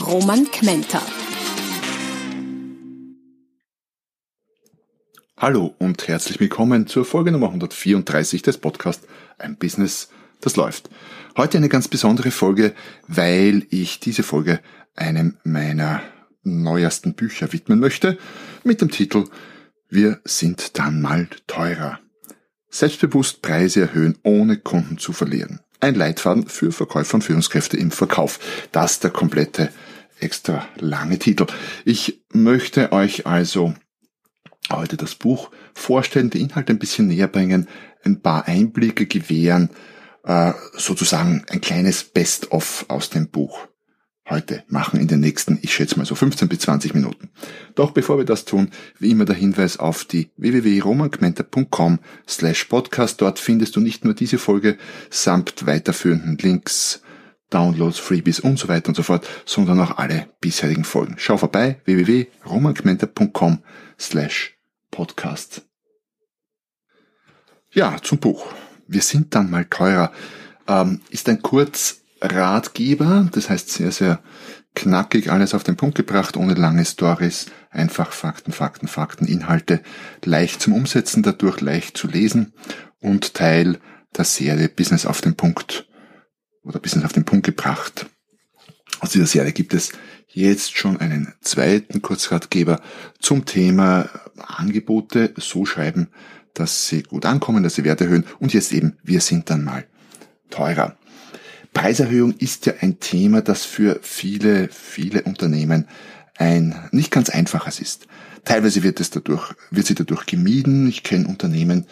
Roman Kmenter. Hallo und herzlich willkommen zur Folge Nummer 134 des Podcasts Ein Business, das läuft. Heute eine ganz besondere Folge, weil ich diese Folge einem meiner neuesten Bücher widmen möchte, mit dem Titel Wir sind dann mal teurer. Selbstbewusst Preise erhöhen, ohne Kunden zu verlieren. Ein Leitfaden für Verkäufer und Führungskräfte im Verkauf. Das der komplette extra lange Titel. Ich möchte euch also heute das Buch vorstellen, die Inhalte ein bisschen näher bringen, ein paar Einblicke gewähren, äh, sozusagen ein kleines Best-of aus dem Buch heute machen in den nächsten, ich schätze mal so 15 bis 20 Minuten. Doch bevor wir das tun, wie immer der Hinweis auf die www.romangmenta.com slash podcast. Dort findest du nicht nur diese Folge samt weiterführenden Links, Downloads, Freebies und so weiter und so fort, sondern auch alle bisherigen Folgen. Schau vorbei, www.romangmenta.com slash Podcast. Ja, zum Buch. Wir sind dann mal teurer. Ähm, ist ein Kurzratgeber, das heißt sehr, sehr knackig, alles auf den Punkt gebracht, ohne lange Stories, einfach Fakten, Fakten, Fakten, Inhalte, leicht zum Umsetzen, dadurch leicht zu lesen und Teil der Serie Business auf den Punkt oder Business auf den Punkt gebracht. Aus dieser Serie gibt es jetzt schon einen zweiten Kurzratgeber zum Thema Angebote so schreiben, dass sie gut ankommen, dass sie Wert erhöhen und jetzt eben, wir sind dann mal teurer. Preiserhöhung ist ja ein Thema, das für viele, viele Unternehmen ein nicht ganz einfaches ist. Teilweise wird es dadurch, wird sie dadurch gemieden. Ich kenne Unternehmen,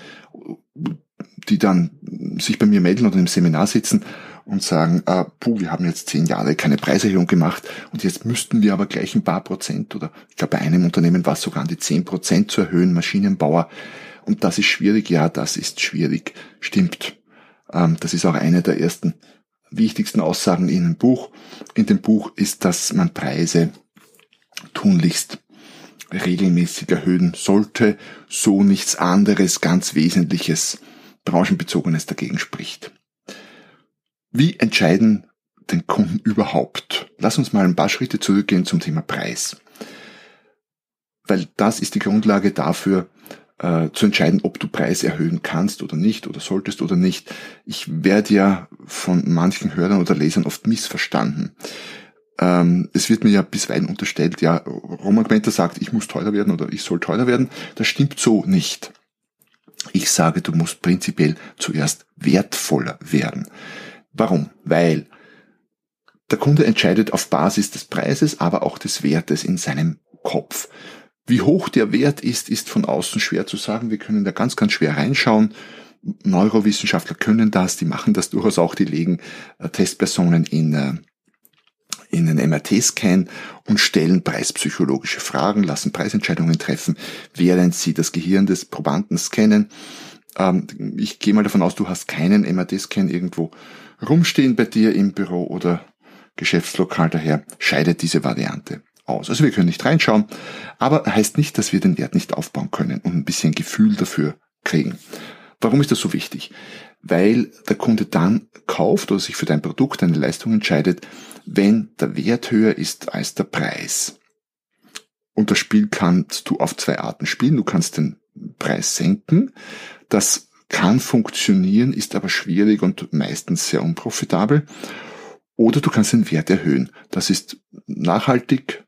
die dann sich bei mir melden oder im Seminar sitzen und sagen, ah, puh, wir haben jetzt zehn Jahre keine Preiserhöhung gemacht und jetzt müssten wir aber gleich ein paar Prozent oder ich glaube bei einem Unternehmen war es sogar an die zehn Prozent zu erhöhen, Maschinenbauer. Und das ist schwierig, ja, das ist schwierig. Stimmt. Ähm, das ist auch eine der ersten wichtigsten Aussagen in dem Buch. In dem Buch ist, dass man Preise tunlichst regelmäßig erhöhen sollte, so nichts anderes ganz Wesentliches, branchenbezogenes dagegen spricht. Wie entscheiden den Kunden überhaupt? Lass uns mal ein paar Schritte zurückgehen zum Thema Preis. Weil das ist die Grundlage dafür, äh, zu entscheiden, ob du Preis erhöhen kannst oder nicht oder solltest oder nicht. Ich werde ja von manchen Hörern oder Lesern oft missverstanden. Ähm, es wird mir ja bisweilen unterstellt, ja, Roman Gmenter sagt, ich muss teurer werden oder ich soll teurer werden. Das stimmt so nicht. Ich sage, du musst prinzipiell zuerst wertvoller werden. Warum? Weil der Kunde entscheidet auf Basis des Preises, aber auch des Wertes in seinem Kopf. Wie hoch der Wert ist, ist von außen schwer zu sagen. Wir können da ganz, ganz schwer reinschauen. Neurowissenschaftler können das, die machen das durchaus auch, die legen äh, Testpersonen in, äh, in einen MRT-Scan und stellen preispsychologische Fragen, lassen Preisentscheidungen treffen, während sie das Gehirn des Probanden scannen. Ähm, ich gehe mal davon aus, du hast keinen MRT-Scan irgendwo rumstehen bei dir im Büro oder Geschäftslokal, daher scheidet diese Variante aus. Also wir können nicht reinschauen, aber heißt nicht, dass wir den Wert nicht aufbauen können und ein bisschen Gefühl dafür kriegen. Warum ist das so wichtig? Weil der Kunde dann kauft oder sich für dein Produkt, eine Leistung entscheidet, wenn der Wert höher ist als der Preis. Und das Spiel kannst du auf zwei Arten spielen. Du kannst den Preis senken. Das kann funktionieren, ist aber schwierig und meistens sehr unprofitabel. Oder du kannst den Wert erhöhen. Das ist nachhaltig,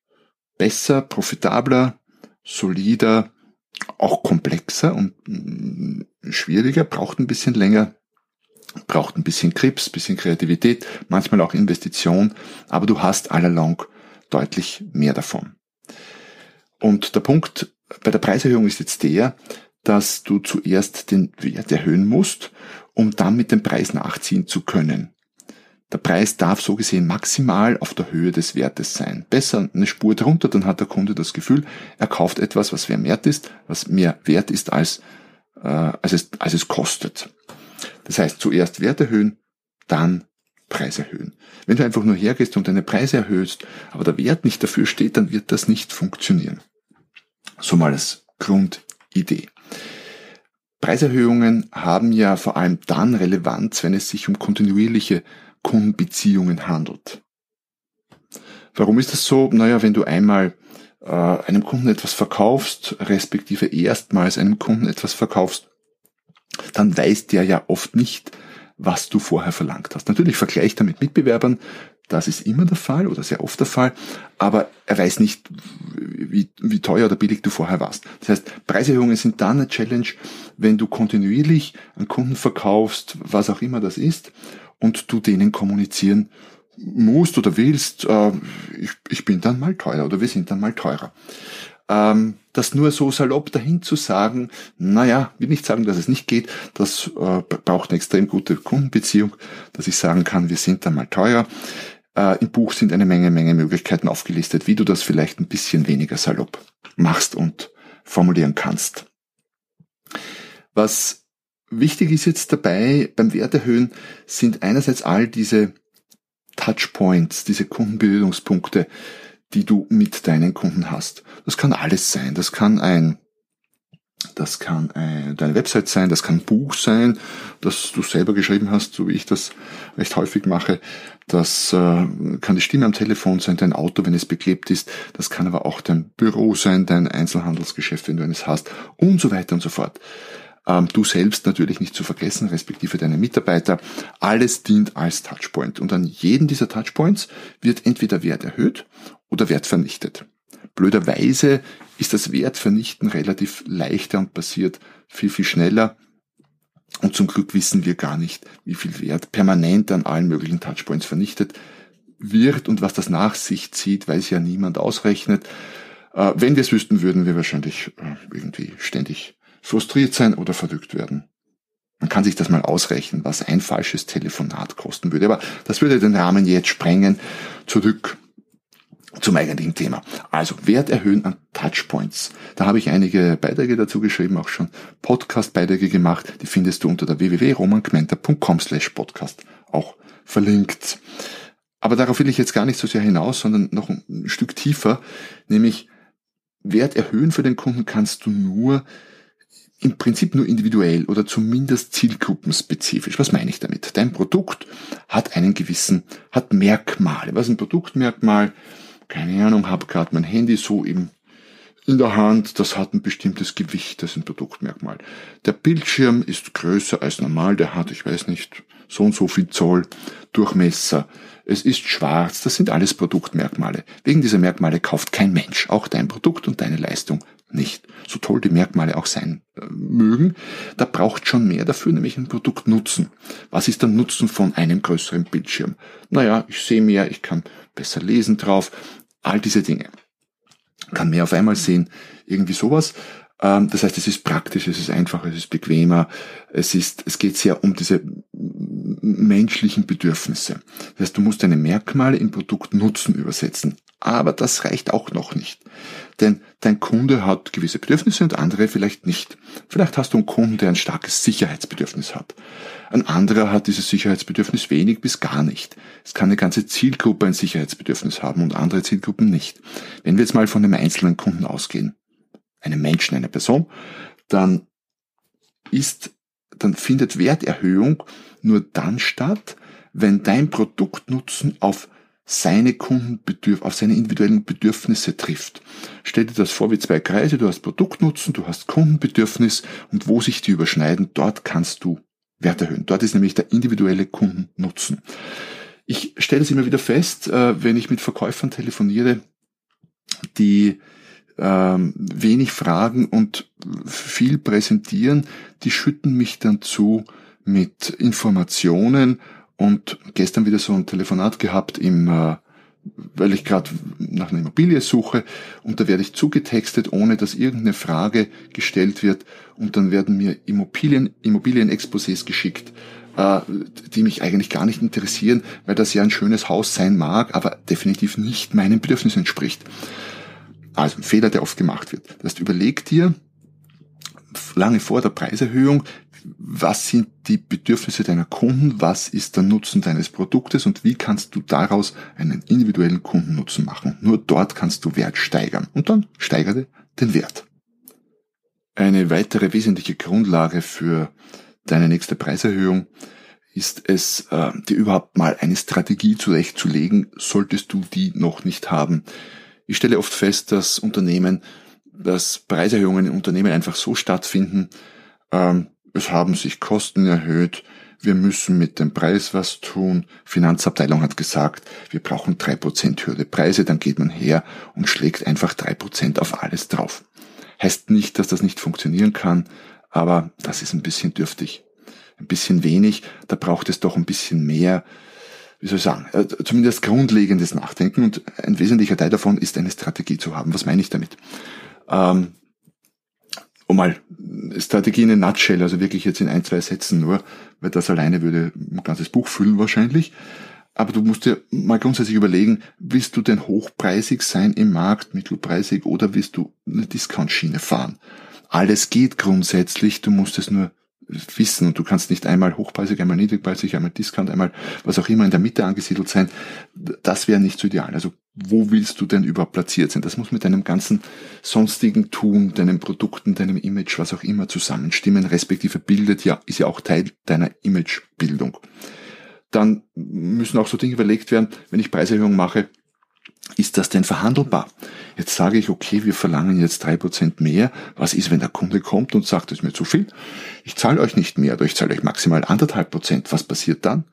besser, profitabler, solider, auch komplexer und mm, schwieriger, braucht ein bisschen länger, braucht ein bisschen Krips, bisschen Kreativität, manchmal auch Investition, aber du hast allalong deutlich mehr davon. Und der Punkt bei der Preiserhöhung ist jetzt der, dass du zuerst den Wert erhöhen musst, um dann mit dem Preis nachziehen zu können. Der Preis darf so gesehen maximal auf der Höhe des Wertes sein. Besser eine Spur drunter, dann hat der Kunde das Gefühl, er kauft etwas, was mehr wert ist, was mehr wert ist als, äh, als, es, als es kostet. Das heißt, zuerst Wert erhöhen, dann Preis erhöhen. Wenn du einfach nur hergehst und deine Preise erhöhst, aber der Wert nicht dafür steht, dann wird das nicht funktionieren. So mal als Grundidee. Preiserhöhungen haben ja vor allem dann Relevanz, wenn es sich um kontinuierliche Kundenbeziehungen handelt. Warum ist das so? Naja, wenn du einmal äh, einem Kunden etwas verkaufst, respektive erstmals einem Kunden etwas verkaufst, dann weiß der ja oft nicht, was du vorher verlangt hast. Natürlich vergleicht er mit Mitbewerbern, das ist immer der Fall oder sehr oft der Fall, aber er weiß nicht, wie, wie teuer oder billig du vorher warst. Das heißt, Preiserhöhungen sind dann eine Challenge, wenn du kontinuierlich an Kunden verkaufst, was auch immer das ist, und du denen kommunizieren musst oder willst, äh, ich, ich bin dann mal teurer oder wir sind dann mal teurer. Ähm, das nur so salopp dahin zu sagen, naja, will nicht sagen, dass es nicht geht, das äh, braucht eine extrem gute Kundenbeziehung, dass ich sagen kann, wir sind dann mal teurer. Äh, Im Buch sind eine Menge, Menge Möglichkeiten aufgelistet, wie du das vielleicht ein bisschen weniger salopp machst und formulieren kannst. Was wichtig ist jetzt dabei beim Werterhöhen, sind einerseits all diese Touchpoints, diese Kundenberührungspunkte, die du mit deinen Kunden hast. Das kann alles sein. Das kann ein das kann ein, deine Website sein, das kann ein Buch sein, das du selber geschrieben hast, so wie ich das recht häufig mache. Das äh, kann die Stimme am Telefon sein, dein Auto, wenn es beklebt ist. Das kann aber auch dein Büro sein, dein Einzelhandelsgeschäft, wenn du eines hast und so weiter und so fort. Ähm, du selbst natürlich nicht zu vergessen, respektive deine Mitarbeiter. Alles dient als Touchpoint. Und an jedem dieser Touchpoints wird entweder Wert erhöht oder Wert vernichtet. Blöderweise ist das Wertvernichten relativ leichter und passiert viel, viel schneller. Und zum Glück wissen wir gar nicht, wie viel Wert permanent an allen möglichen Touchpoints vernichtet wird und was das nach sich zieht, weiß ja niemand ausrechnet. Äh, wenn wir es wüssten, würden wir wahrscheinlich äh, irgendwie ständig frustriert sein oder verrückt werden. Man kann sich das mal ausrechnen, was ein falsches Telefonat kosten würde. Aber das würde den Rahmen jetzt sprengen. Zurück zum eigentlichen Thema. Also Wert erhöhen an Touchpoints. Da habe ich einige Beiträge dazu geschrieben, auch schon Podcast-Beiträge gemacht. Die findest du unter der www.romangmenta.com slash podcast auch verlinkt. Aber darauf will ich jetzt gar nicht so sehr hinaus, sondern noch ein Stück tiefer, nämlich Wert erhöhen für den Kunden kannst du nur im Prinzip nur individuell oder zumindest zielgruppenspezifisch. Was meine ich damit? Dein Produkt hat einen gewissen, hat Merkmale. Was ist ein Produktmerkmal? Keine Ahnung, habe gerade mein Handy so im in der Hand, das hat ein bestimmtes Gewicht, das ist ein Produktmerkmal. Der Bildschirm ist größer als normal, der hat, ich weiß nicht, so und so viel Zoll Durchmesser. Es ist schwarz, das sind alles Produktmerkmale. Wegen dieser Merkmale kauft kein Mensch, auch dein Produkt und deine Leistung nicht. So toll die Merkmale auch sein äh, mögen, da braucht schon mehr dafür, nämlich ein Produktnutzen. Was ist der Nutzen von einem größeren Bildschirm? Naja, ich sehe mehr, ich kann besser lesen drauf, all diese Dinge. Kann mehr auf einmal sehen, irgendwie sowas. Ähm, das heißt, es ist praktisch, es ist einfacher, es ist bequemer, es ist, es geht sehr um diese menschlichen Bedürfnisse. Das heißt, du musst deine Merkmale in Produktnutzen übersetzen. Aber das reicht auch noch nicht. Denn dein Kunde hat gewisse Bedürfnisse und andere vielleicht nicht. Vielleicht hast du einen Kunden, der ein starkes Sicherheitsbedürfnis hat. Ein anderer hat dieses Sicherheitsbedürfnis wenig bis gar nicht. Es kann eine ganze Zielgruppe ein Sicherheitsbedürfnis haben und andere Zielgruppen nicht. Wenn wir jetzt mal von einem einzelnen Kunden ausgehen, einem Menschen, einer Person, dann ist, dann findet Werterhöhung nur dann statt, wenn dein Produktnutzen auf seine Kundenbedürf auf seine individuellen Bedürfnisse trifft. Stell dir das vor wie zwei Kreise, du hast Produktnutzen, du hast Kundenbedürfnis und wo sich die überschneiden, dort kannst du Wert erhöhen. Dort ist nämlich der individuelle Kundennutzen. Ich stelle es immer wieder fest, äh, wenn ich mit Verkäufern telefoniere, die ähm, wenig fragen und viel präsentieren, die schütten mich dann zu mit Informationen und gestern wieder so ein Telefonat gehabt im, äh, weil ich gerade nach einer Immobilie suche und da werde ich zugetextet, ohne dass irgendeine Frage gestellt wird und dann werden mir Immobilien, Immobilienexposés geschickt, äh, die mich eigentlich gar nicht interessieren, weil das ja ein schönes Haus sein mag, aber definitiv nicht meinen Bedürfnissen entspricht. Also ein Fehler, der oft gemacht wird. Das heißt, überleg dir lange vor der Preiserhöhung, was sind die Bedürfnisse deiner Kunden, was ist der Nutzen deines Produktes und wie kannst du daraus einen individuellen Kundennutzen machen. Nur dort kannst du Wert steigern und dann steigere den Wert. Eine weitere wesentliche Grundlage für deine nächste Preiserhöhung ist es, äh, dir überhaupt mal eine Strategie zurechtzulegen, solltest du die noch nicht haben. Ich stelle oft fest, dass Unternehmen, dass Preiserhöhungen in Unternehmen einfach so stattfinden, ähm, es haben sich Kosten erhöht, wir müssen mit dem Preis was tun. Finanzabteilung hat gesagt, wir brauchen drei Prozent höhere Preise, dann geht man her und schlägt einfach drei Prozent auf alles drauf. Heißt nicht, dass das nicht funktionieren kann, aber das ist ein bisschen dürftig. Ein bisschen wenig, da braucht es doch ein bisschen mehr, wie soll ich sagen, äh, zumindest grundlegendes Nachdenken und ein wesentlicher Teil davon ist eine Strategie zu haben. Was meine ich damit? Ähm, um mal Strategie in a nutshell, also wirklich jetzt in ein, zwei Sätzen nur, weil das alleine würde ein ganzes Buch füllen wahrscheinlich. Aber du musst dir mal grundsätzlich überlegen, willst du denn hochpreisig sein im Markt, mittelpreisig oder willst du eine Discount-Schiene fahren? Alles geht grundsätzlich, du musst es nur wissen und du kannst nicht einmal hochpreisig, einmal niedrigpreisig, einmal Discount, einmal was auch immer in der Mitte angesiedelt sein. Das wäre nicht so ideal. Also wo willst du denn überhaupt platziert sein? Das muss mit deinem ganzen sonstigen Tun, deinen Produkten, deinem Image, was auch immer zusammenstimmen, respektive bildet ja, ist ja auch Teil deiner Imagebildung dann müssen auch so Dinge überlegt werden, wenn ich Preiserhöhungen mache, ist das denn verhandelbar? Jetzt sage ich, okay, wir verlangen jetzt drei Prozent mehr. Was ist, wenn der Kunde kommt und sagt, das ist mir zu viel? Ich zahle euch nicht mehr oder ich zahle euch maximal anderthalb Prozent. Was passiert dann?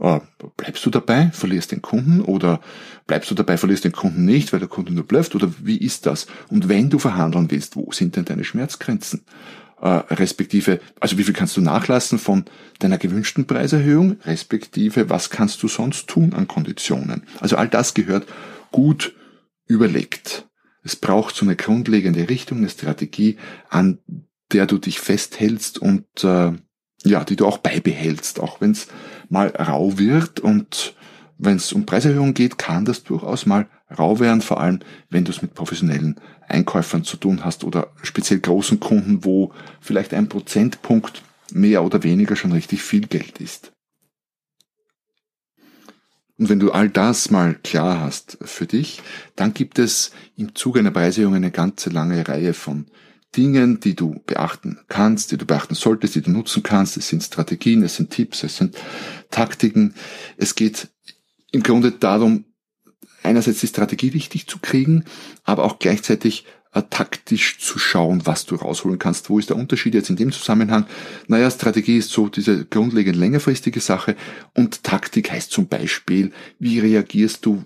Äh, bleibst du dabei, verlierst den Kunden oder bleibst du dabei, verlierst den Kunden nicht, weil der Kunde nur blöfft oder wie ist das? Und wenn du verhandeln willst, wo sind denn deine Schmerzgrenzen? Äh, respektive, also wie viel kannst du nachlassen von deiner gewünschten Preiserhöhung, respektive was kannst du sonst tun an Konditionen. Also all das gehört gut überlegt. Es braucht so eine grundlegende Richtung, eine Strategie, an der du dich festhältst und äh, ja, die du auch beibehältst, auch wenn es mal rau wird und wenn es um Preiserhöhungen geht, kann das durchaus mal rau werden, vor allem wenn du es mit professionellen Einkäufern zu tun hast oder speziell großen Kunden, wo vielleicht ein Prozentpunkt mehr oder weniger schon richtig viel Geld ist. Und wenn du all das mal klar hast für dich, dann gibt es im Zuge einer Preiserhöhung eine ganze lange Reihe von Dingen, die du beachten kannst, die du beachten solltest, die du nutzen kannst. Es sind Strategien, es sind Tipps, es sind Taktiken. Es geht im Grunde darum, einerseits die Strategie richtig zu kriegen, aber auch gleichzeitig äh, taktisch zu schauen, was du rausholen kannst. Wo ist der Unterschied jetzt in dem Zusammenhang? Naja, Strategie ist so diese grundlegend längerfristige Sache und Taktik heißt zum Beispiel, wie reagierst du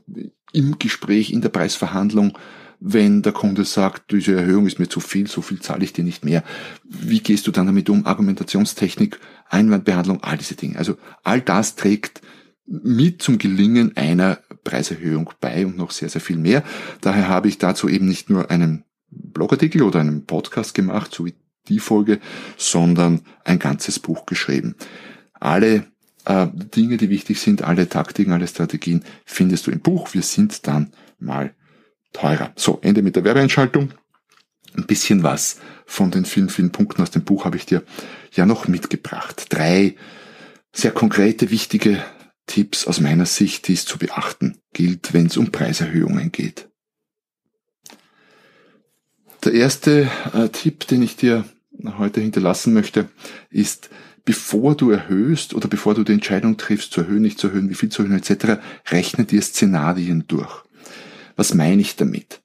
im Gespräch, in der Preisverhandlung, wenn der Kunde sagt, diese Erhöhung ist mir zu viel, so viel zahle ich dir nicht mehr. Wie gehst du dann damit um? Argumentationstechnik, Einwandbehandlung, all diese Dinge. Also all das trägt mit zum Gelingen einer Preiserhöhung bei und noch sehr, sehr viel mehr. Daher habe ich dazu eben nicht nur einen Blogartikel oder einen Podcast gemacht, so wie die Folge, sondern ein ganzes Buch geschrieben. Alle äh, Dinge, die wichtig sind, alle Taktiken, alle Strategien findest du im Buch. Wir sind dann mal teurer. So, Ende mit der Werbeeinschaltung. Ein bisschen was von den vielen, vielen Punkten aus dem Buch habe ich dir ja noch mitgebracht. Drei sehr konkrete, wichtige Tipps aus meiner Sicht, die es zu beachten gilt, wenn es um Preiserhöhungen geht. Der erste äh, Tipp, den ich dir heute hinterlassen möchte, ist, bevor du erhöhst oder bevor du die Entscheidung triffst, zu erhöhen, nicht zu erhöhen, wie viel zu erhöhen etc., rechne dir Szenarien durch. Was meine ich damit?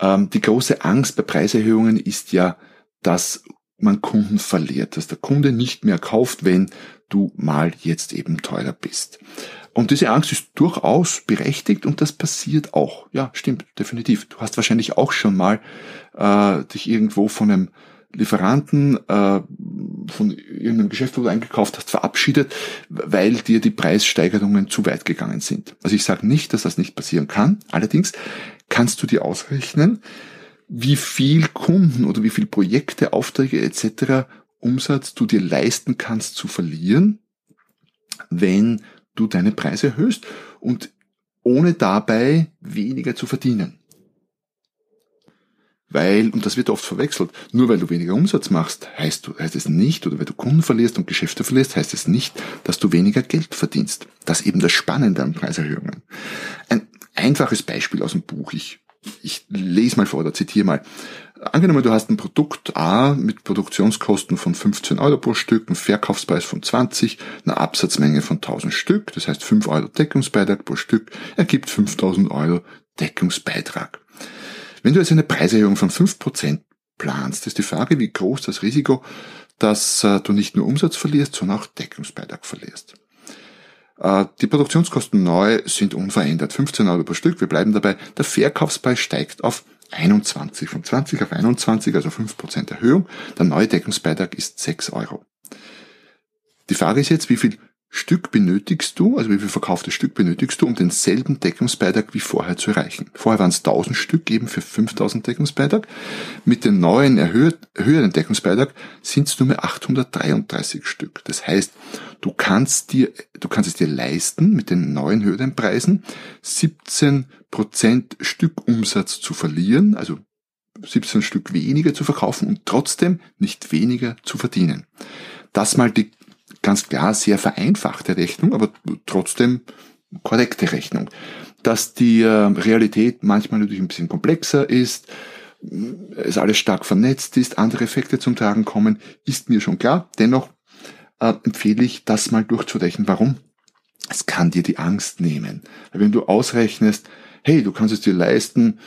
Ähm, die große Angst bei Preiserhöhungen ist ja, dass man Kunden verliert, dass der Kunde nicht mehr kauft, wenn du mal jetzt eben teurer bist. Und diese Angst ist durchaus berechtigt und das passiert auch. Ja, stimmt, definitiv. Du hast wahrscheinlich auch schon mal äh, dich irgendwo von einem Lieferanten, äh, von irgendeinem Geschäft, wo du eingekauft hast, verabschiedet, weil dir die Preissteigerungen zu weit gegangen sind. Also ich sage nicht, dass das nicht passieren kann. Allerdings kannst du dir ausrechnen, wie viel Kunden oder wie viel Projekte, Aufträge etc Umsatz du dir leisten kannst zu verlieren, wenn du deine Preise erhöhst und ohne dabei weniger zu verdienen. Weil, und das wird oft verwechselt, nur weil du weniger Umsatz machst, heißt, du, heißt es nicht, oder weil du Kunden verlierst und Geschäfte verlierst, heißt es nicht, dass du weniger Geld verdienst. Das ist eben das Spannende an Preiserhöhungen. Ein einfaches Beispiel aus dem Buch. Ich, ich lese mal vor oder zitiere mal. Angenommen, du hast ein Produkt A mit Produktionskosten von 15 Euro pro Stück, einen Verkaufspreis von 20, eine Absatzmenge von 1000 Stück, das heißt 5 Euro Deckungsbeitrag pro Stück, ergibt 5000 Euro Deckungsbeitrag. Wenn du jetzt eine Preiserhöhung von 5% planst, ist die Frage, wie groß das Risiko, dass äh, du nicht nur Umsatz verlierst, sondern auch Deckungsbeitrag verlierst. Äh, die Produktionskosten neu sind unverändert, 15 Euro pro Stück. Wir bleiben dabei. Der Verkaufspreis steigt auf 21, von 20 auf 21, also 5% Erhöhung. Der neue Deckungsbeitrag ist 6 Euro. Die Frage ist jetzt, wie viel Stück benötigst du, also wie viel verkauftes Stück benötigst du, um denselben Deckungsbeitrag wie vorher zu erreichen. Vorher waren es 1000 Stück eben für 5000 Deckungsbeitrag. Mit dem neuen erhöhten Deckungsbeitrag sind es nur mehr 833 Stück. Das heißt, du kannst dir, du kannst es dir leisten, mit den neuen höheren Preisen 17 Prozent Stückumsatz zu verlieren, also 17 Stück weniger zu verkaufen und trotzdem nicht weniger zu verdienen. Das mal die ganz klar sehr vereinfachte Rechnung, aber trotzdem korrekte Rechnung. Dass die äh, Realität manchmal natürlich ein bisschen komplexer ist, es alles stark vernetzt ist, andere Effekte zum Tragen kommen, ist mir schon klar. Dennoch äh, empfehle ich, das mal durchzurechnen. Warum? Es kann dir die Angst nehmen. Weil wenn du ausrechnest, hey, du kannst es dir leisten,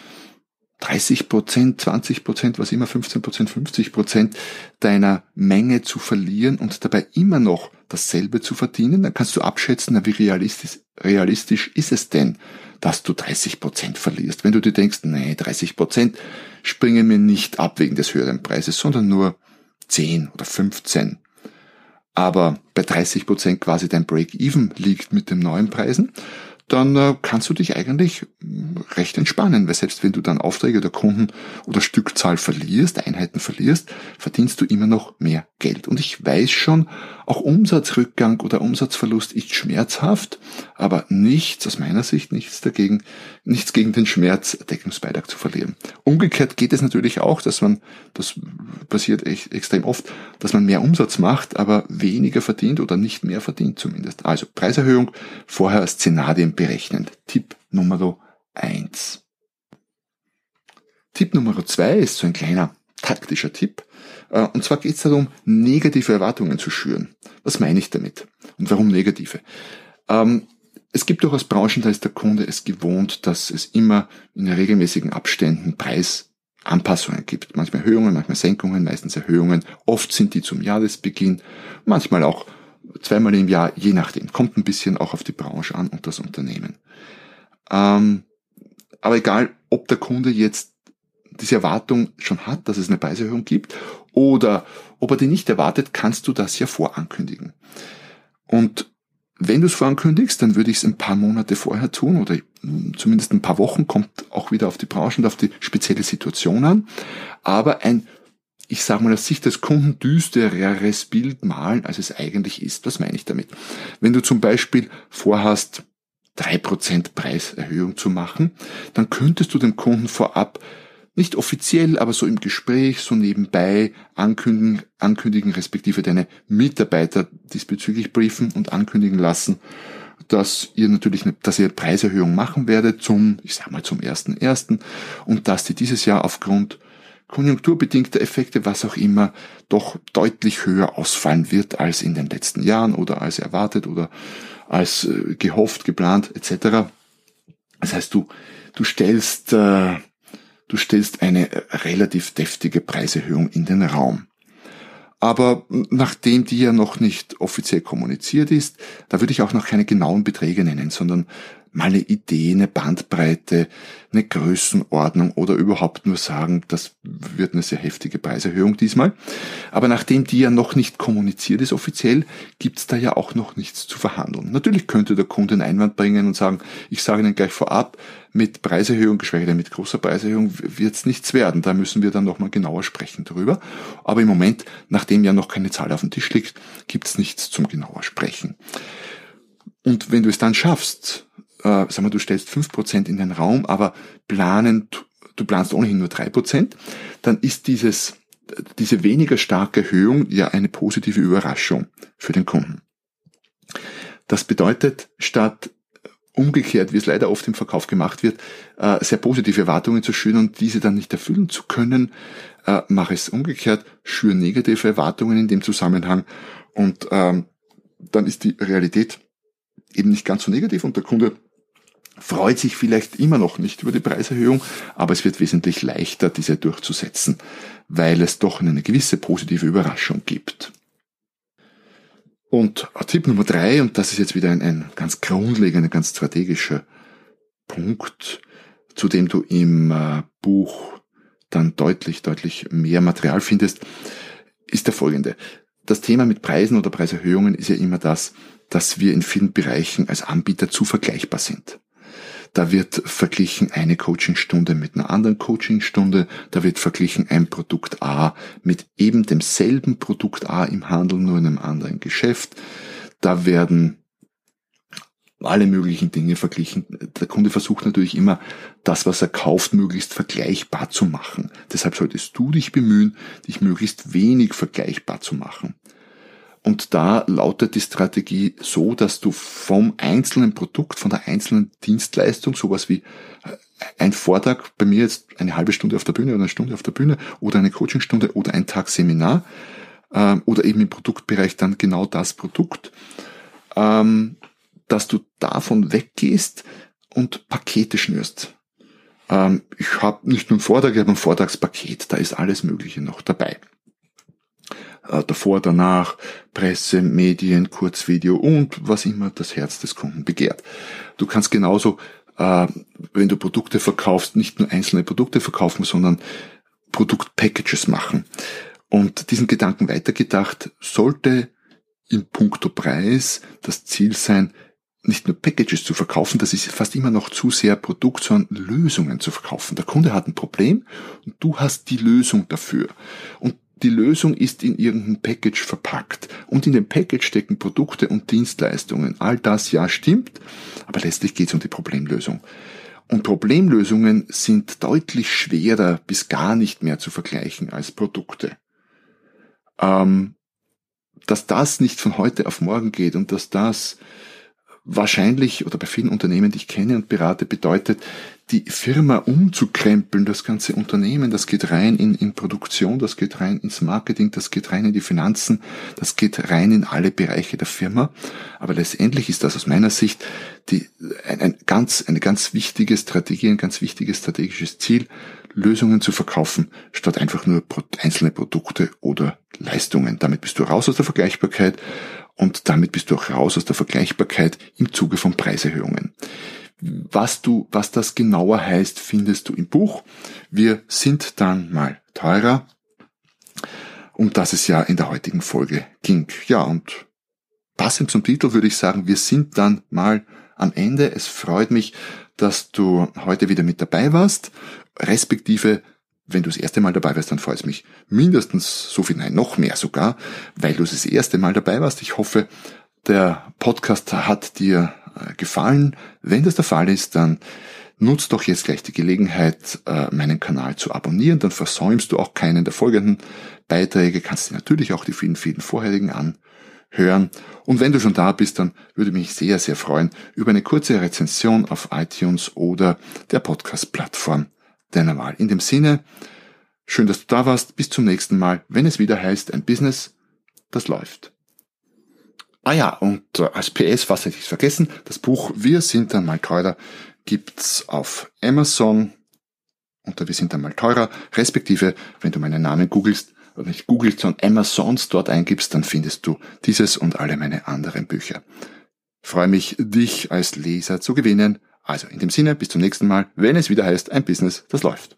30 Prozent, 20 Prozent, was immer 15 Prozent, 50 Prozent deiner Menge zu verlieren und dabei immer noch dasselbe zu verdienen, dann kannst du abschätzen, wie realistisch, realistisch ist es denn, dass du 30 Prozent verlierst. Wenn du dir denkst, nee, 30 Prozent springen mir nicht ab wegen des höheren Preises, sondern nur 10 oder 15. Aber bei 30 Prozent quasi dein Break-Even liegt mit den neuen Preisen, dann äh, kannst du dich eigentlich hm, recht entspannen, weil selbst wenn du dann Aufträge der Kunden oder Stückzahl verlierst, Einheiten verlierst, verdienst du immer noch mehr Geld. Und ich weiß schon, auch Umsatzrückgang oder Umsatzverlust ist schmerzhaft, aber nichts, aus meiner Sicht, nichts dagegen, nichts gegen den Schmerz, Deckungsbeitrag zu verlieren. Umgekehrt geht es natürlich auch, dass man, das passiert echt extrem oft, dass man mehr Umsatz macht, aber weniger verdient oder nicht mehr verdient zumindest. Also Preiserhöhung, vorher Szenarien berechnen. Tipp Nummer eins. Tipp Nummer zwei ist so ein kleiner taktischer Tipp. Äh, und zwar geht es darum, negative Erwartungen zu schüren. Was meine ich damit? Und warum negative? Ähm, es gibt durchaus Branchen, da ist der Kunde es gewohnt, dass es immer in regelmäßigen Abständen Preisanpassungen gibt. Manchmal Erhöhungen, manchmal Senkungen, meistens Erhöhungen. Oft sind die zum Jahresbeginn, manchmal auch zweimal im Jahr, je nachdem. Kommt ein bisschen auch auf die Branche an und das Unternehmen. Ähm, aber egal, ob der Kunde jetzt diese Erwartung schon hat, dass es eine Preiserhöhung gibt, oder ob er die nicht erwartet, kannst du das ja vorankündigen. Und wenn du es vorankündigst, dann würde ich es ein paar Monate vorher tun oder zumindest ein paar Wochen, kommt auch wieder auf die Branche und auf die spezielle Situation an. Aber ein, ich sage mal aus Sicht des Kunden düstereres Bild malen, als es eigentlich ist. Was meine ich damit? Wenn du zum Beispiel vorhast, drei Prozent Preiserhöhung zu machen, dann könntest du dem Kunden vorab nicht offiziell, aber so im Gespräch, so nebenbei ankündigen, ankündigen respektive deine Mitarbeiter diesbezüglich briefen und ankündigen lassen, dass ihr natürlich, dass ihr Preiserhöhung machen werdet zum, ich sag mal zum ersten ersten und dass die dieses Jahr aufgrund konjunkturbedingter Effekte, was auch immer, doch deutlich höher ausfallen wird als in den letzten Jahren oder als erwartet oder als äh, gehofft, geplant etc. Das heißt, du, du stellst äh, du stellst eine relativ deftige Preiserhöhung in den Raum. Aber nachdem die ja noch nicht offiziell kommuniziert ist, da würde ich auch noch keine genauen Beträge nennen, sondern mal eine Idee, eine Bandbreite, eine Größenordnung oder überhaupt nur sagen, das wird eine sehr heftige Preiserhöhung diesmal. Aber nachdem die ja noch nicht kommuniziert ist offiziell, gibt's da ja auch noch nichts zu verhandeln. Natürlich könnte der Kunde einen Einwand bringen und sagen, ich sage Ihnen gleich vorab, mit Preiserhöhung, geschweige denn mit großer Preiserhöhung, wird's nichts werden. Da müssen wir dann nochmal genauer sprechen darüber. Aber im Moment, nachdem ja noch keine Zahl auf dem Tisch liegt, gibt's nichts zum genauer sprechen. Und wenn du es dann schaffst, äh, sag mal, du stellst fünf Prozent in den Raum, aber planen, du planst ohnehin nur drei Prozent, dann ist dieses, diese weniger starke Erhöhung ja eine positive Überraschung für den Kunden. Das bedeutet, statt umgekehrt, wie es leider oft im Verkauf gemacht wird, äh, sehr positive Erwartungen zu schüren und diese dann nicht erfüllen zu können, äh, mache es umgekehrt, schüre negative Erwartungen in dem Zusammenhang und ähm, dann ist die Realität eben nicht ganz so negativ und der Kunde freut sich vielleicht immer noch nicht über die Preiserhöhung, aber es wird wesentlich leichter, diese durchzusetzen, weil es doch eine gewisse positive Überraschung gibt. Und Tipp Nummer drei, und das ist jetzt wieder ein, ein ganz grundlegender, ganz strategischer Punkt, zu dem du im äh, Buch dann deutlich, deutlich mehr Material findest, ist der folgende. Das Thema mit Preisen oder Preiserhöhungen ist ja immer das, dass wir in vielen Bereichen als Anbieter zu vergleichbar sind. Da wird verglichen eine Coachingstunde mit einer anderen Coachingstunde. Da wird verglichen ein Produkt A mit eben demselben Produkt A im Handel, nur in einem anderen Geschäft. Da werden alle möglichen Dinge verglichen. Der Kunde versucht natürlich immer, das, was er kauft, möglichst vergleichbar zu machen. Deshalb solltest du dich bemühen, dich möglichst wenig vergleichbar zu machen. Und da lautet die Strategie so, dass du vom einzelnen Produkt, von der einzelnen Dienstleistung, sowas wie äh, ein Vortrag, bei mir jetzt eine halbe Stunde auf der Bühne oder eine Stunde auf der Bühne oder eine Coachingstunde oder ein Tag Seminar ähm, oder eben im Produktbereich dann genau das Produkt, ähm, dass du davon weggehst und Pakete schnürst. Ähm, ich habe nicht nur einen Vortrag, ich habe ein Vortragspaket, da ist alles Mögliche noch dabei davor, danach, Presse, Medien, Kurzvideo und was immer das Herz des Kunden begehrt. Du kannst genauso, äh, wenn du Produkte verkaufst, nicht nur einzelne Produkte verkaufen, sondern Produktpackages machen. Und diesen Gedanken weitergedacht, sollte in puncto Preis das Ziel sein, nicht nur Packages zu verkaufen, das ist fast immer noch zu sehr Produkt, sondern Lösungen zu verkaufen. Der Kunde hat ein Problem und du hast die Lösung dafür. Und die Lösung ist in irgendein Package verpackt und in dem Package stecken Produkte und Dienstleistungen. All das ja stimmt, aber letztlich geht es um die Problemlösung. Und Problemlösungen sind deutlich schwerer bis gar nicht mehr zu vergleichen als Produkte. Ähm, dass das nicht von heute auf morgen geht und dass das wahrscheinlich oder bei vielen Unternehmen, die ich kenne und berate, bedeutet, die Firma umzukrempeln, das ganze Unternehmen, das geht rein in, in Produktion, das geht rein ins Marketing, das geht rein in die Finanzen, das geht rein in alle Bereiche der Firma. Aber letztendlich ist das aus meiner Sicht die, ein, ein ganz, eine ganz wichtige Strategie, ein ganz wichtiges strategisches Ziel, Lösungen zu verkaufen, statt einfach nur einzelne Produkte oder Leistungen. Damit bist du raus aus der Vergleichbarkeit und damit bist du auch raus aus der Vergleichbarkeit im Zuge von Preiserhöhungen. Was du, was das genauer heißt, findest du im Buch. Wir sind dann mal teurer, um das es ja in der heutigen Folge ging. Ja, und passend zum Titel würde ich sagen, wir sind dann mal am Ende. Es freut mich, dass du heute wieder mit dabei warst, respektive wenn du das erste Mal dabei warst, dann freut es mich mindestens so viel, nein, noch mehr sogar, weil du das erste Mal dabei warst. Ich hoffe, der Podcast hat dir gefallen. Wenn das der Fall ist, dann nutzt doch jetzt gleich die Gelegenheit, äh, meinen Kanal zu abonnieren. Dann versäumst du auch keinen der folgenden Beiträge. Kannst dir natürlich auch die vielen, vielen vorherigen anhören. Und wenn du schon da bist, dann würde mich sehr, sehr freuen über eine kurze Rezension auf iTunes oder der Podcast-Plattform deiner Wahl. In dem Sinne, schön, dass du da warst. Bis zum nächsten Mal, wenn es wieder heißt, ein Business, das läuft. Ah ja, und als PS, fast hätte ich es vergessen, das Buch Wir sind dann mal teurer gibt's auf Amazon unter Wir sind dann mal teurer, respektive, wenn du meinen Namen googelst, oder nicht googelst, sondern Amazons dort eingibst, dann findest du dieses und alle meine anderen Bücher. freue mich, dich als Leser zu gewinnen. Also in dem Sinne, bis zum nächsten Mal, wenn es wieder heißt, ein Business, das läuft.